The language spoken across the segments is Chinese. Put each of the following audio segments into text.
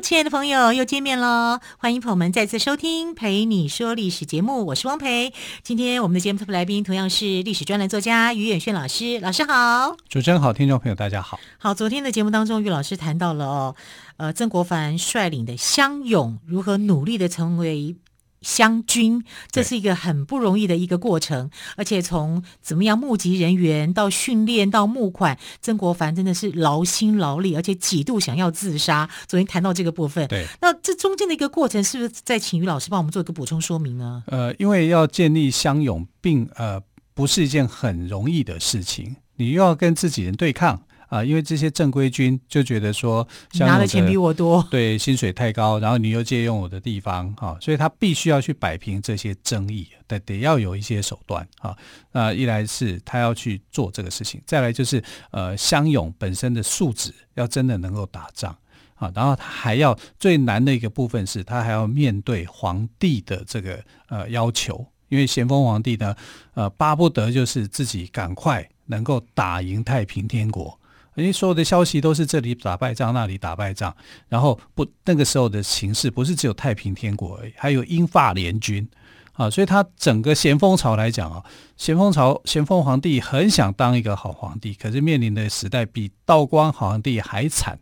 亲爱的朋友，又见面喽！欢迎朋友们再次收听《陪你说历史》节目，我是汪培。今天我们的节目特别来宾同样是历史专栏作家于远炫老师，老师好！主持人好，听众朋友大家好。好，昨天的节目当中，于老师谈到了哦，呃，曾国藩率领的乡勇如何努力的成为。湘军，这是一个很不容易的一个过程，而且从怎么样募集人员到训练到募款，曾国藩真的是劳心劳力，而且几度想要自杀。昨天谈到这个部分，对，那这中间的一个过程，是不是再请于老师帮我们做一个补充说明呢？呃，因为要建立乡勇，并呃不是一件很容易的事情，你又要跟自己人对抗。啊，因为这些正规军就觉得说，拿的钱比我多，对，薪水太高，然后你又借用我的地方，哈、啊，所以他必须要去摆平这些争议，得得要有一些手段，哈、啊。那一来是他要去做这个事情，再来就是呃，乡勇本身的素质要真的能够打仗，啊，然后他还要最难的一个部分是他还要面对皇帝的这个呃要求，因为咸丰皇帝呢，呃，巴不得就是自己赶快能够打赢太平天国。因为所有的消息都是这里打败仗，那里打败仗，然后不那个时候的形势不是只有太平天国而已，还有英法联军啊，所以他整个咸丰朝来讲啊，咸丰朝咸丰皇帝很想当一个好皇帝，可是面临的时代比道光皇帝还惨，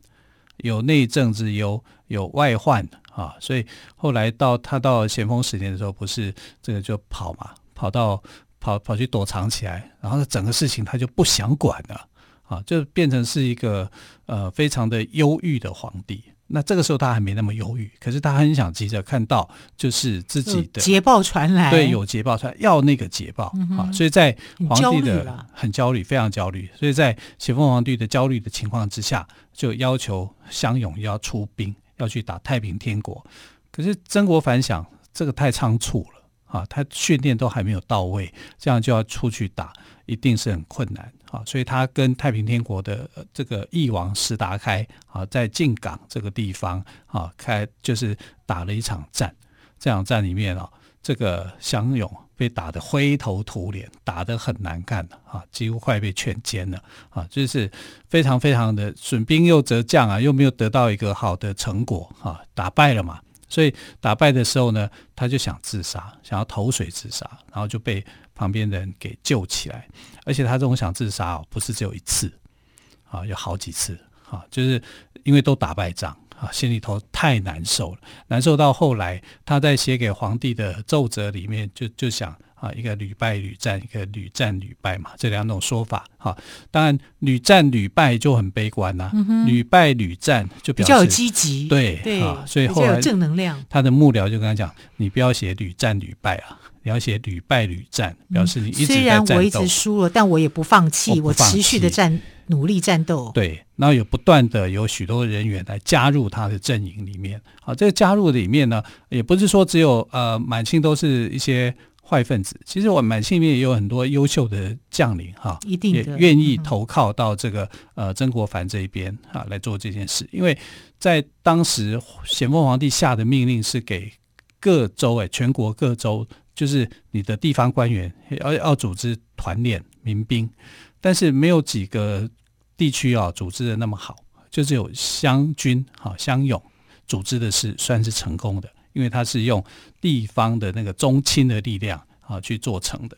有内政之忧，有外患啊，所以后来到他到咸丰十年的时候，不是这个就跑嘛，跑到跑跑去躲藏起来，然后整个事情他就不想管了。啊，就变成是一个呃非常的忧郁的皇帝。那这个时候他还没那么忧郁，可是他很想急着看到就是自己的捷报传来，对，有捷报传来，要那个捷报、嗯、啊。所以在皇帝的很焦虑，非常焦虑。所以在咸丰皇帝的焦虑的情况之下，就要求湘勇要出兵，要去打太平天国。可是曾国藩想，这个太仓促了啊，他训练都还没有到位，这样就要出去打，一定是很困难。啊，所以他跟太平天国的这个翼王石达开啊，在靖港这个地方啊，开就是打了一场战。这场战里面啊，这个乡勇被打得灰头土脸，打得很难看啊，几乎快被全歼了啊，就是非常非常的损兵又折将啊，又没有得到一个好的成果啊，打败了嘛。所以打败的时候呢，他就想自杀，想要投水自杀，然后就被旁边的人给救起来。而且他这种想自杀哦，不是只有一次，啊，有好几次，啊，就是因为都打败仗啊，心里头太难受了，难受到后来他在写给皇帝的奏折里面就就想。啊，一个屡败屡战，一个屡战屡败嘛，这两种说法。哈，当然屡战屡败就很悲观呐、啊，嗯、屡败屡战就比较有积极，对对啊，所以后来正能量。他的幕僚就跟他讲：“你不要写屡战屡败啊，你要写屡败屡战，表示你一直在战斗。虽然我一直输了，但我也不放弃，我，我持续的战，努力战斗。”对，然后有不断的有许多人员来加入他的阵营里面。好，这个加入里面呢，也不是说只有呃满清都是一些。坏分子，其实我满清里面也有很多优秀的将领哈，一定也愿意投靠到这个呃曾国藩这一边哈来做这件事，因为在当时咸丰皇帝下的命令是给各州哎，全国各州就是你的地方官员要要组织团练民兵，但是没有几个地区啊组织的那么好，就只有湘军哈湘勇组织的是算是成功的。因为他是用地方的那个宗亲的力量啊去做成的。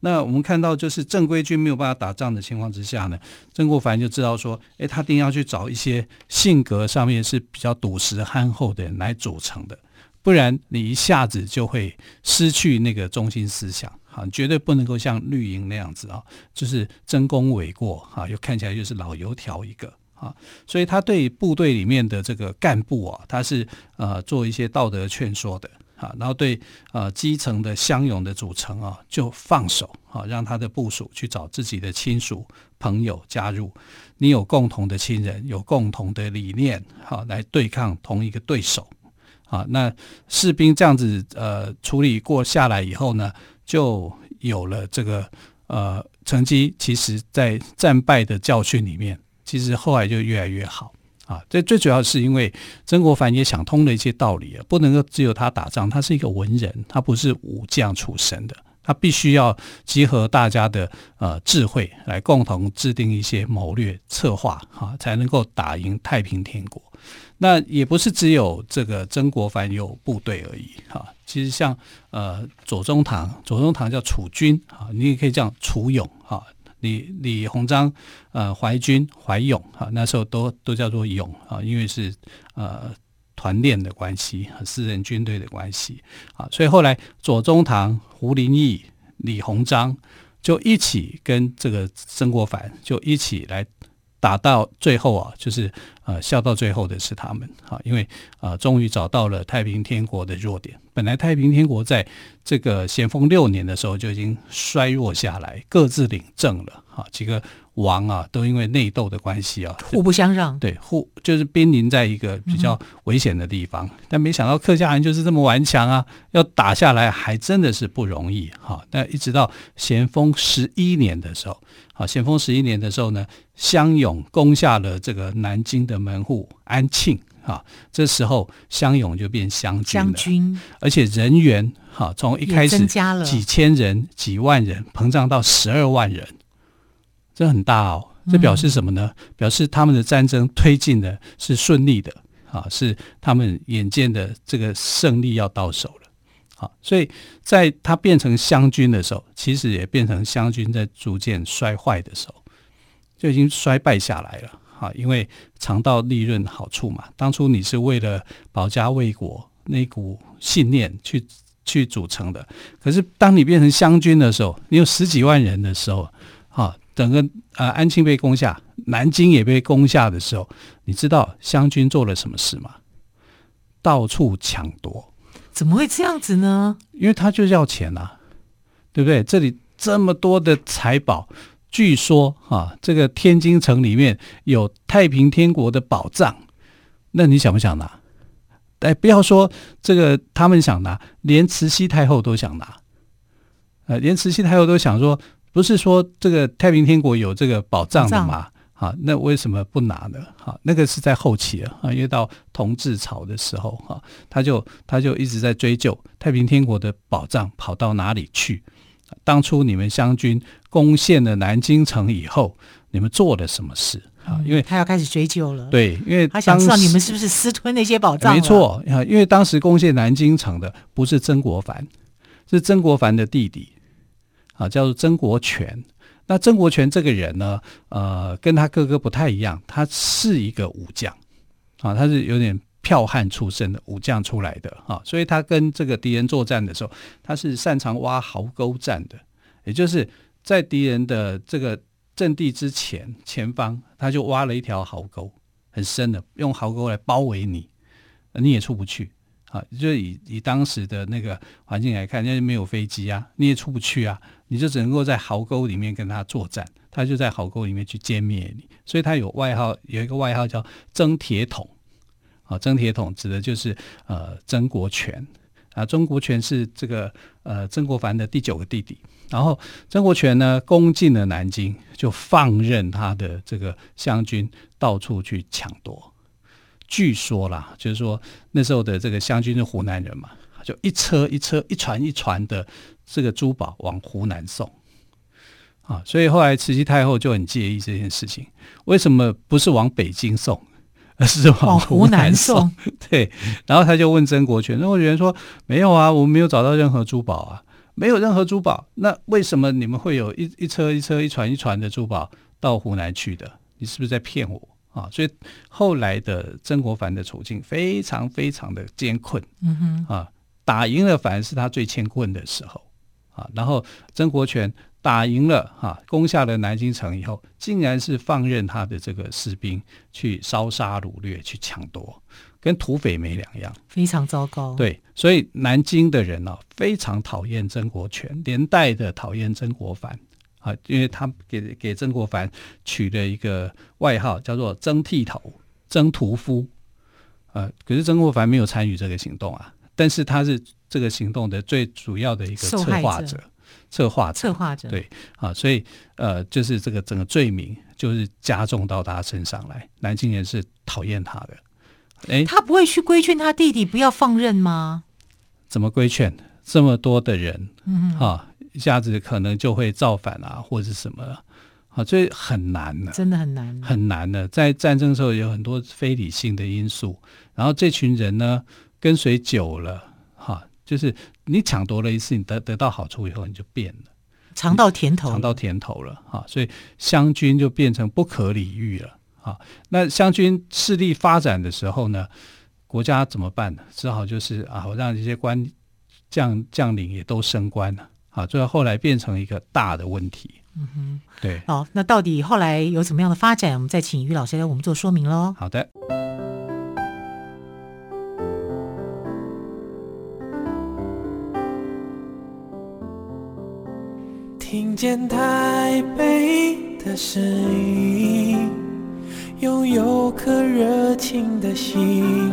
那我们看到，就是正规军没有办法打仗的情况之下呢，曾国藩就知道说，诶，他定要去找一些性格上面是比较笃实憨厚的人来组成的，不然你一下子就会失去那个中心思想啊，绝对不能够像绿营那样子啊，就是争功诿过啊，又看起来就是老油条一个。啊，所以他对部队里面的这个干部啊，他是呃做一些道德劝说的啊，然后对呃基层的乡勇的组成啊，就放手啊，让他的部署去找自己的亲属朋友加入，你有共同的亲人，有共同的理念，好来对抗同一个对手啊。那士兵这样子呃处理过下来以后呢，就有了这个呃成绩。其实，在战败的教训里面，其实后来就越来越好啊。这最主要是因为曾国藩也想通了一些道理啊，不能够只有他打仗，他是一个文人，他不是武将出身的。他必须要集合大家的呃智慧，来共同制定一些谋略策划，哈，才能够打赢太平天国。那也不是只有这个曾国藩有部队而已，哈。其实像呃左宗棠，左宗棠叫楚军，啊，你也可以叫楚勇，哈。李李鸿章，呃淮军淮勇，哈，那时候都都叫做勇，啊，因为是呃。团练的关系和私人军队的关系啊，所以后来左宗棠、胡林翼、李鸿章就一起跟这个曾国藩就一起来打到最后啊，就是呃笑到最后的是他们啊，因为啊终于找到了太平天国的弱点。本来太平天国在这个咸丰六年的时候就已经衰弱下来，各自领政了啊，几个。王啊，都因为内斗的关系啊，互不相让。对，互就是濒临在一个比较危险的地方。嗯、但没想到客家人就是这么顽强啊，要打下来还真的是不容易哈。那一直到咸丰十一年的时候，好，咸丰十一年的时候呢，湘勇攻下了这个南京的门户安庆哈，这时候湘勇就变湘军了，军而且人员哈从一开始几千人、几万人膨胀到十二万人。这很大哦，这表示什么呢？嗯、表示他们的战争推进的是顺利的啊，是他们眼见的这个胜利要到手了啊。所以在他变成湘军的时候，其实也变成湘军在逐渐衰坏的时候，就已经衰败下来了啊。因为尝到利润好处嘛，当初你是为了保家卫国那股信念去去组成的，可是当你变成湘军的时候，你有十几万人的时候，啊。整个呃安庆被攻下，南京也被攻下的时候，你知道湘军做了什么事吗？到处抢夺。怎么会这样子呢？因为他就是要钱啊，对不对？这里这么多的财宝，据说啊，这个天津城里面有太平天国的宝藏，那你想不想拿？哎，不要说这个，他们想拿，连慈禧太后都想拿，呃，连慈禧太后都想说。不是说这个太平天国有这个宝藏的嘛？好，那为什么不拿呢？好，那个是在后期啊，因为到同治朝的时候，哈，他就他就一直在追究太平天国的宝藏跑到哪里去。当初你们湘军攻陷了南京城以后，你们做了什么事啊？因为他要开始追究了。对，因为他想知道你们是不是私吞那些宝藏。没错，因为当时攻陷南京城的不是曾国藩，是曾国藩的弟弟。啊，叫做曾国荃。那曾国荃这个人呢，呃，跟他哥哥不太一样，他是一个武将，啊，他是有点剽悍出身的武将出来的，啊，所以他跟这个敌人作战的时候，他是擅长挖壕沟战的，也就是在敌人的这个阵地之前前方，他就挖了一条壕沟，很深的，用壕沟来包围你，你也出不去。啊，就以以当时的那个环境来看，因为没有飞机啊，你也出不去啊，你就只能够在壕沟里面跟他作战，他就在壕沟里面去歼灭你，所以他有外号，有一个外号叫曾铁桶，啊，曾铁桶指的就是呃曾国荃啊，曾国荃是这个呃曾国藩的第九个弟弟，然后曾国荃呢攻进了南京，就放任他的这个湘军到处去抢夺。据说啦，就是说那时候的这个湘军是湖南人嘛，就一车一车、一船一船的这个珠宝往湖南送啊，所以后来慈禧太后就很介意这件事情，为什么不是往北京送，而是往湖南送？南送 对，然后他就问曾国荃，曾国荃说：“没有啊，我们没有找到任何珠宝啊，没有任何珠宝，那为什么你们会有一一车一车、一船一船的珠宝到湖南去的？你是不是在骗我？”啊，所以后来的曾国藩的处境非常非常的艰困，嗯哼，啊，打赢了反而是他最艰困的时候，啊，然后曾国荃打赢了，哈、啊，攻下了南京城以后，竟然是放任他的这个士兵去烧杀掳掠、去抢夺，跟土匪没两样，非常糟糕。对，所以南京的人呢、啊，非常讨厌曾国荃，连带的讨厌曾国藩。啊，因为他给给曾国藩取了一个外号，叫做“曾剃头”、“曾屠夫”。呃，可是曾国藩没有参与这个行动啊，但是他是这个行动的最主要的一个策划者。策划策划者，对啊，所以呃，就是这个整个罪名就是加重到他身上来。南京人是讨厌他的，哎，他不会去规劝他弟弟不要放任吗？怎么规劝？这么多的人，嗯，啊，一下子可能就会造反啊，或者什么。啊，所以很难的，真的很难，很难的。在战争的时候有很多非理性的因素，然后这群人呢，跟随久了，哈、啊，就是你抢夺了一次，你得得到好处以后，你就变了，尝到甜头，尝到甜头了，哈、啊，所以湘军就变成不可理喻了，啊，那湘军势力发展的时候呢，国家怎么办呢？只好就是啊，我让这些官。将将领也都升官了，啊，最后后来变成一个大的问题。嗯哼，对。好，那到底后来有怎么样的发展？我们再请于老师来我们做说明喽。好的。听见台北的声音，拥有颗热情的心。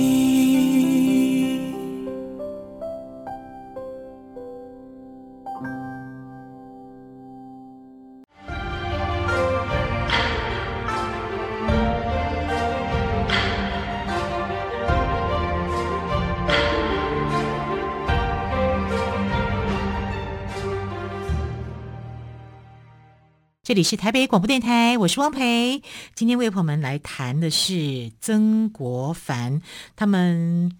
这里是台北广播电台，我是汪培。今天为朋友们来谈的是曾国藩，他们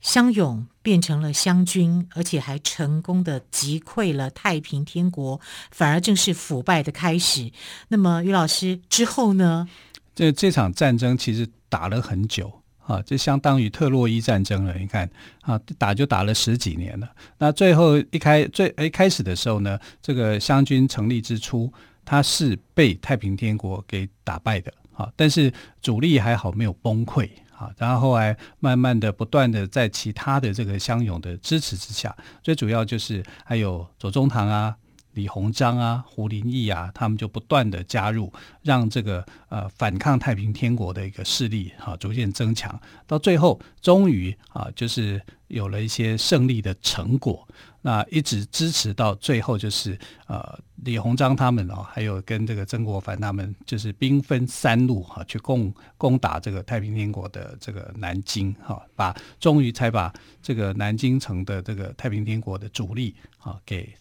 湘勇变成了湘军，而且还成功的击溃了太平天国，反而正是腐败的开始。那么，于老师之后呢？这这场战争其实打了很久啊，这相当于特洛伊战争了。你看啊，打就打了十几年了。那最后一开最一开始的时候呢，这个湘军成立之初。他是被太平天国给打败的，啊，但是主力还好没有崩溃，啊，然后后来慢慢的、不断的在其他的这个乡勇的支持之下，最主要就是还有左宗棠啊。李鸿章啊，胡林翼啊，他们就不断的加入，让这个呃反抗太平天国的一个势力啊逐渐增强，到最后终于啊就是有了一些胜利的成果。那一直支持到最后，就是呃李鸿章他们哦，还有跟这个曾国藩他们，就是兵分三路哈、啊，去攻攻打这个太平天国的这个南京哈、啊，把终于才把这个南京城的这个太平天国的主力啊给。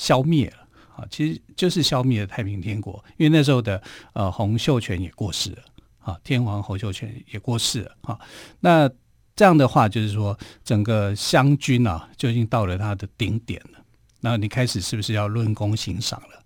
消灭了啊，其实就是消灭了太平天国，因为那时候的呃洪秀全也过世了啊，天皇洪秀全也过世了啊。那这样的话，就是说整个湘军啊，就已经到了它的顶点了。那你开始是不是要论功行赏了？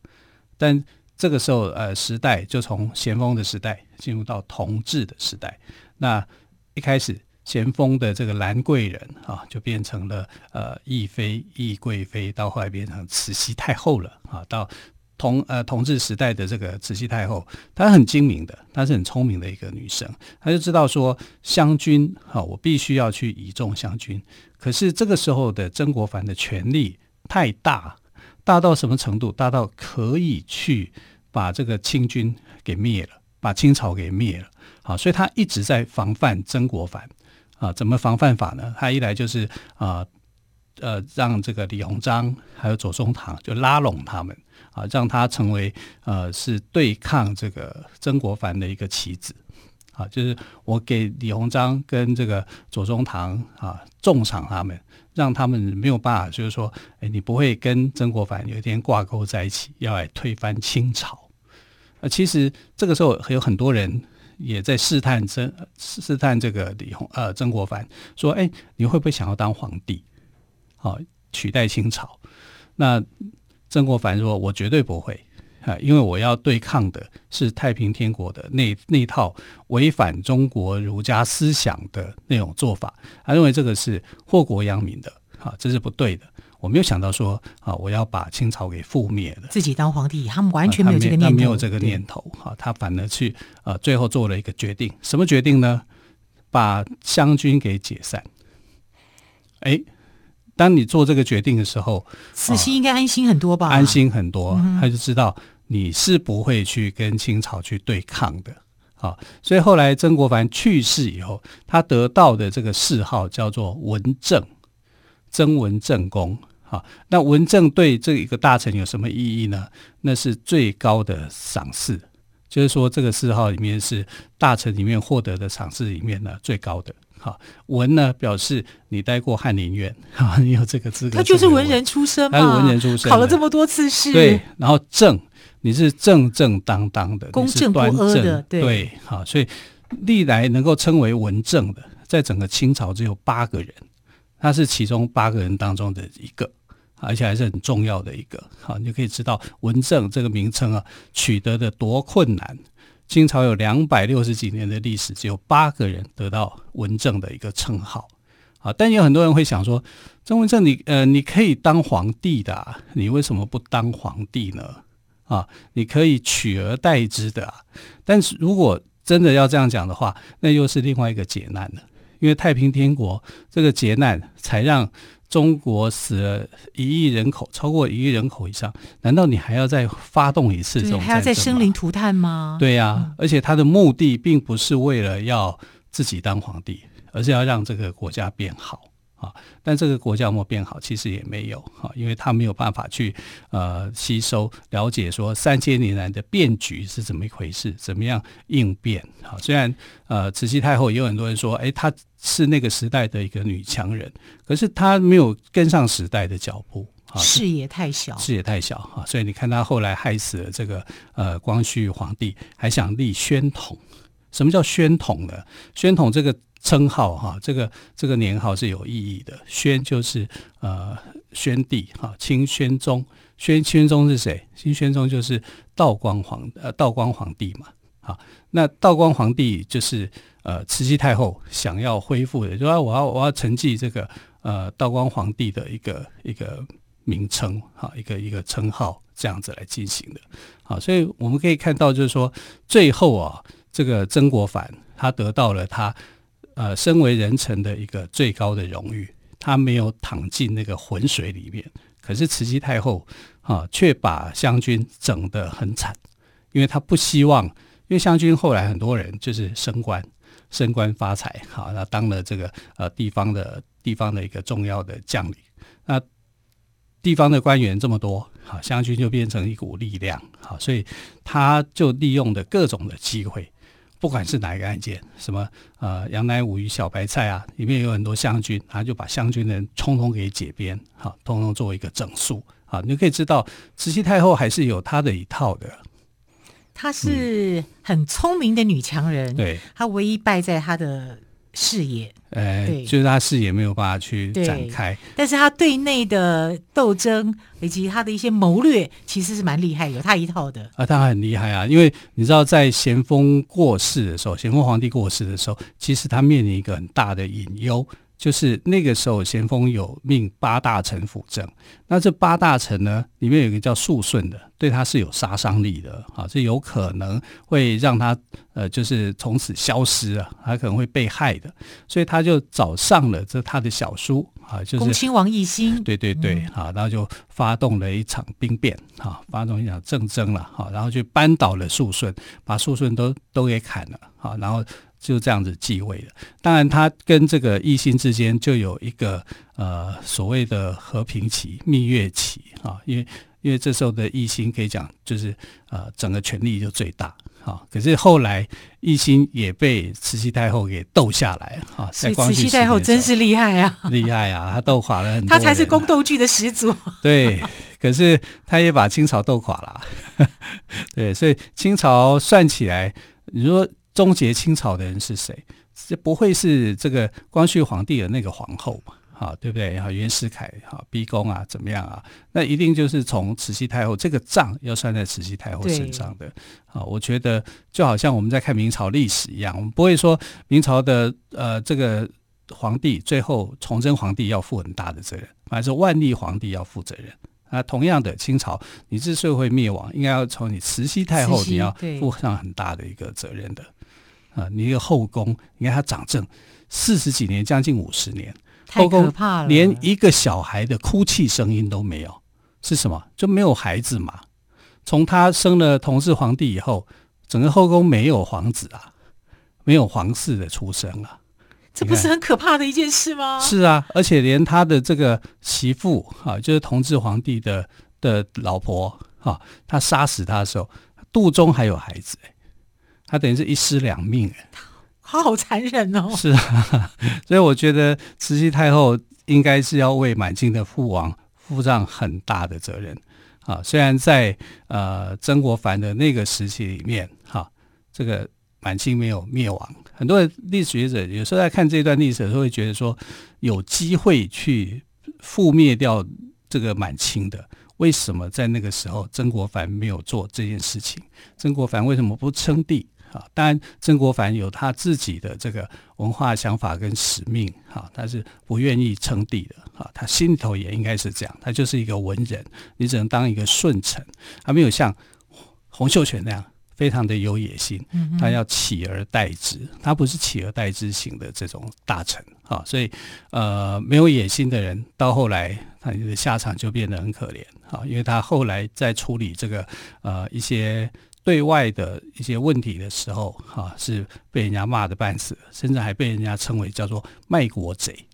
但这个时候呃，时代就从咸丰的时代进入到同治的时代。那一开始。咸丰的这个兰贵人啊，就变成了呃懿妃、懿贵妃，到后来变成慈禧太后了啊。到同呃同治时代的这个慈禧太后，她很精明的，她是很聪明的一个女生，她就知道说湘军啊，我必须要去倚重湘军。可是这个时候的曾国藩的权力太大，大到什么程度？大到可以去把这个清军给灭了，把清朝给灭了。好，所以他一直在防范曾国藩。啊，怎么防范法呢？他一来就是啊，呃，让这个李鸿章还有左宗棠就拉拢他们啊，让他成为呃是对抗这个曾国藩的一个棋子啊，就是我给李鸿章跟这个左宗棠啊重赏他们，让他们没有办法，就是说，哎，你不会跟曾国藩有一天挂钩在一起，要来推翻清朝。啊，其实这个时候有很多人。也在试探曾试探这个李鸿呃曾国藩说：“哎，你会不会想要当皇帝？好、取代清朝？”那曾国藩说：“我绝对不会啊，因为我要对抗的是太平天国的那那套违反中国儒家思想的那种做法。他认为这个是祸国殃民的，啊，这是不对的。”我没有想到说啊，我要把清朝给覆灭了，自己当皇帝，他们完全没有这个念头，啊、他没，没有这个念头哈，他反而去呃，最后做了一个决定，什么决定呢？把湘军给解散。哎，当你做这个决定的时候，慈禧应该安心很多吧？安心很多，嗯、他就知道你是不会去跟清朝去对抗的。啊，所以后来曾国藩去世以后，他得到的这个谥号叫做文正，曾文正公。啊，那文正对这一个大臣有什么意义呢？那是最高的赏赐，就是说这个谥号里面是大臣里面获得的赏赐里面呢最高的。好，文呢表示你待过翰林院，哈，你有这个资格。他就是文人出身嘛，他是文人出身，考了这么多次试。对，然后正。你是正正当当的，公正不阿的，对，好，所以历来能够称为文正的，在整个清朝只有八个人，他是其中八个人当中的一个，而且还是很重要的一个。好，你就可以知道文正这个名称啊，取得的多困难。清朝有两百六十几年的历史，只有八个人得到文正的一个称号。啊，但有很多人会想说，曾文正你呃，你可以当皇帝的啊，你为什么不当皇帝呢？啊，你可以取而代之的，但是如果真的要这样讲的话，那又是另外一个劫难了。因为太平天国这个劫难，才让中国死了一亿人口，超过一亿人口以上。难道你还要再发动一次这种？还要再生灵涂炭吗？对呀、啊，而且他的目的并不是为了要自己当皇帝，而是要让这个国家变好。啊，但这个国家有没有变好？其实也没有啊，因为他没有办法去呃吸收了解说三千年来的变局是怎么一回事，怎么样应变。啊，虽然呃慈禧太后也有很多人说，哎，她是那个时代的一个女强人，可是她没有跟上时代的脚步，视野太小，视野太小哈，所以你看她后来害死了这个呃光绪皇帝，还想立宣统。什么叫宣统呢？宣统这个。称号哈，这个这个年号是有意义的。宣就是呃宣帝哈，清宣宗。宣宣宗是谁？清宣宗就是道光皇呃道光皇帝嘛。好，那道光皇帝就是呃慈禧太后想要恢复的，就说我要我要承继这个呃道光皇帝的一个一个名称哈，一个一个称号这样子来进行的。好，所以我们可以看到，就是说最后啊，这个曾国藩他得到了他。呃，身为人臣的一个最高的荣誉，他没有躺进那个浑水里面。可是慈禧太后啊，却把湘军整得很惨，因为他不希望，因为湘军后来很多人就是升官、升官发财，好，那当了这个呃地方的地方的一个重要的将领。那地方的官员这么多，好，湘军就变成一股力量，好，所以他就利用的各种的机会。不管是哪一个案件，什么呃杨乃武与小白菜啊，里面有很多湘军，他就把湘军的人通通给解编，好，通通作为一个整数，好，你可以知道慈禧太后还是有她的一套的。她是很聪明的女强人，嗯、对，她唯一败在她的。视野，呃，就是她视野没有办法去展开，但是她对内的斗争以及她的一些谋略，其实是蛮厉害，有她一套的。啊，她很厉害啊，因为你知道，在咸丰过世的时候，咸丰皇帝过世的时候，其实他面临一个很大的隐忧。就是那个时候，咸丰有命八大臣辅政。那这八大臣呢，里面有一个叫肃顺的，对他是有杀伤力的啊，这有可能会让他呃，就是从此消失啊，他可能会被害的。所以他就找上了这他的小叔啊，就是恭亲王奕欣。对对对，啊，然后就发动了一场兵变啊，发动一场政争了，好，然后就扳倒了肃顺，把肃顺都都给砍了，好，然后。就这样子继位了。当然，他跟这个奕欣之间就有一个呃所谓的和平期、蜜月期啊，因为因为这时候的奕欣可以讲就是呃整个权力就最大啊。可是后来奕欣也被慈禧太后给斗下来啊。所以慈禧太后真是厉害啊！厉害啊！她斗垮了很多，他才是宫斗剧的始祖。对，可是她也把清朝斗垮了。对，所以清朝算起来，你说。终结清朝的人是谁？这不会是这个光绪皇帝的那个皇后嘛？哈，对不对？哈，袁世凯啊逼宫啊，怎么样啊？那一定就是从慈禧太后这个账要算在慈禧太后身上的。啊，我觉得就好像我们在看明朝历史一样，我们不会说明朝的呃这个皇帝最后崇祯皇帝要负很大的责任，反而是万历皇帝要负责任。那，同样的，清朝你之所以会灭亡，应该要从你慈禧太后你要负上很大的一个责任的。啊，你一个后宫，你看他掌政四十几年，将近五十年，太可怕了，连一个小孩的哭泣声音都没有，是什么？就没有孩子嘛。从他生了同治皇帝以后，整个后宫没有皇子啊，没有皇室的出生啊，这不是很可怕的一件事吗？是啊，而且连他的这个媳妇啊，就是同治皇帝的的老婆啊，他杀死他的时候，肚中还有孩子，欸，他等于是一尸两命，欸，好好残忍哦。是啊，所以我觉得慈禧太后应该是要为满清的父王负上很大的责任。啊，虽然在呃曾国藩的那个时期里面，哈、啊，这个满清没有灭亡，很多的历史学者有时候在看这段历史的时候，会觉得说有机会去覆灭掉这个满清的，为什么在那个时候曾国藩没有做这件事情？曾国藩为什么不称帝？啊，当然，曾国藩有他自己的这个文化想法跟使命，哈，他是不愿意称帝的，哈，他心里头也应该是这样，他就是一个文人，你只能当一个顺臣，他没有像洪秀全那样非常的有野心，他要起而代之，他不是起而代之型的这种大臣，哈，所以呃，没有野心的人到后来他的下场就变得很可怜，哈，因为他后来在处理这个呃一些。对外的一些问题的时候，哈、啊，是被人家骂得半死，甚至还被人家称为叫做卖国贼，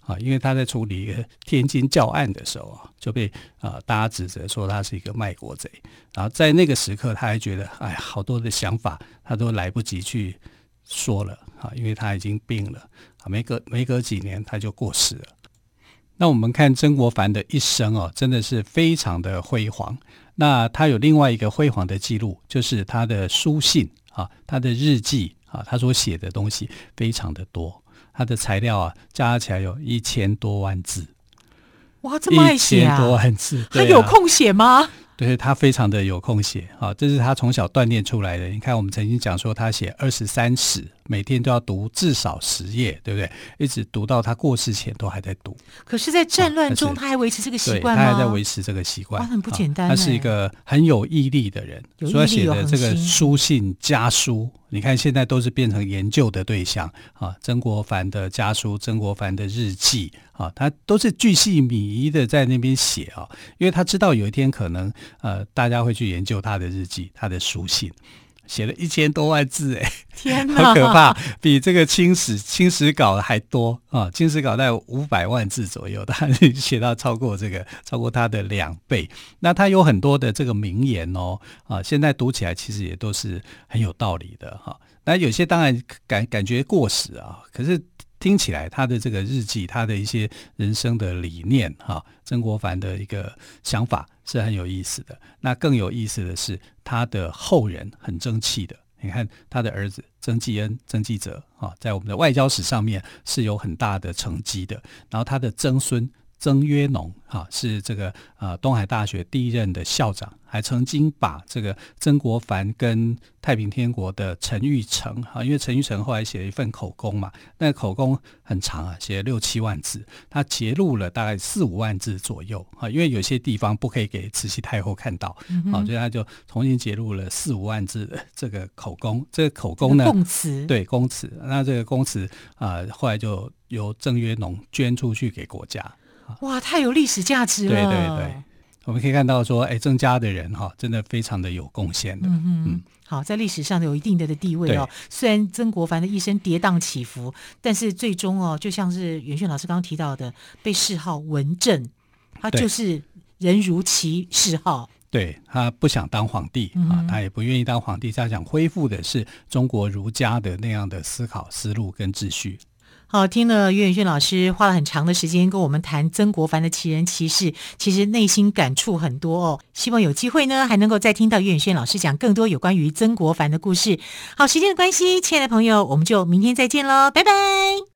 啊，因为他在处理一个天津教案的时候啊，就被啊大家指责说他是一个卖国贼。然后在那个时刻，他还觉得，哎，好多的想法他都来不及去说了，啊，因为他已经病了，啊，没隔没隔几年他就过世了。那我们看曾国藩的一生哦、真的是非常的辉煌。那他有另外一个辉煌的记录，就是他的书信啊，他的日记啊，他所写的东西非常的多，他的材料啊加起来有一千多万字。哇，这么爱写啊！一千多万字，他有空写吗？对，他非常的有空写啊，这是他从小锻炼出来的。你看，我们曾经讲说他写二十三史，每天都要读至少十页，对不对？一直读到他过世前都还在读。可是，在战乱中，他还维持这个习惯吗？他还在维持这个习惯，很不简单。他是一个很有毅力的人，所以写的这个书信家书。你看，现在都是变成研究的对象啊！曾国藩的家书，曾国藩的日记啊，他都是巨细靡遗的在那边写啊，因为他知道有一天可能呃，大家会去研究他的日记，他的书信。写了一千多万字，哎，天哪，好可怕，比这个清史清史稿还多啊！清史稿在五百万字左右，他写到超过这个，超过他的两倍。那他有很多的这个名言哦，啊，现在读起来其实也都是很有道理的哈。那有些当然感感觉过时啊，可是。听起来他的这个日记，他的一些人生的理念，哈，曾国藩的一个想法是很有意思的。那更有意思的是，他的后人很争气的。你看他的儿子曾纪恩、曾纪泽，啊，在我们的外交史上面是有很大的成绩的。然后他的曾孙。曾约农哈是这个呃东海大学第一任的校长，还曾经把这个曾国藩跟太平天国的陈玉成哈，因为陈玉成后来写了一份口供嘛，那个口供很长啊，写了六七万字，他节录了大概四五万字左右啊，因为有些地方不可以给慈禧太后看到，好、嗯，所以他就重新节录了四五万字的这个口供，这个口供呢，供词对供词，那这个供词啊、呃，后来就由曾约农捐出去给国家。哇，太有历史价值了！对对对，我们可以看到说，哎，曾家的人哈，真的非常的有贡献的。嗯嗯，好，在历史上有一定的的地位哦。虽然曾国藩的一生跌宕起伏，但是最终哦，就像是元轩老师刚刚提到的，被谥号文正，他就是人如其谥号。对，他不想当皇帝啊，他也不愿意当皇帝，他想恢复的是中国儒家的那样的思考思路跟秩序。好，听了岳远轩老师花了很长的时间跟我们谈曾国藩的奇人奇事，其实内心感触很多哦。希望有机会呢，还能够再听到岳远轩老师讲更多有关于曾国藩的故事。好，时间的关系，亲爱的朋友，我们就明天再见喽，拜拜。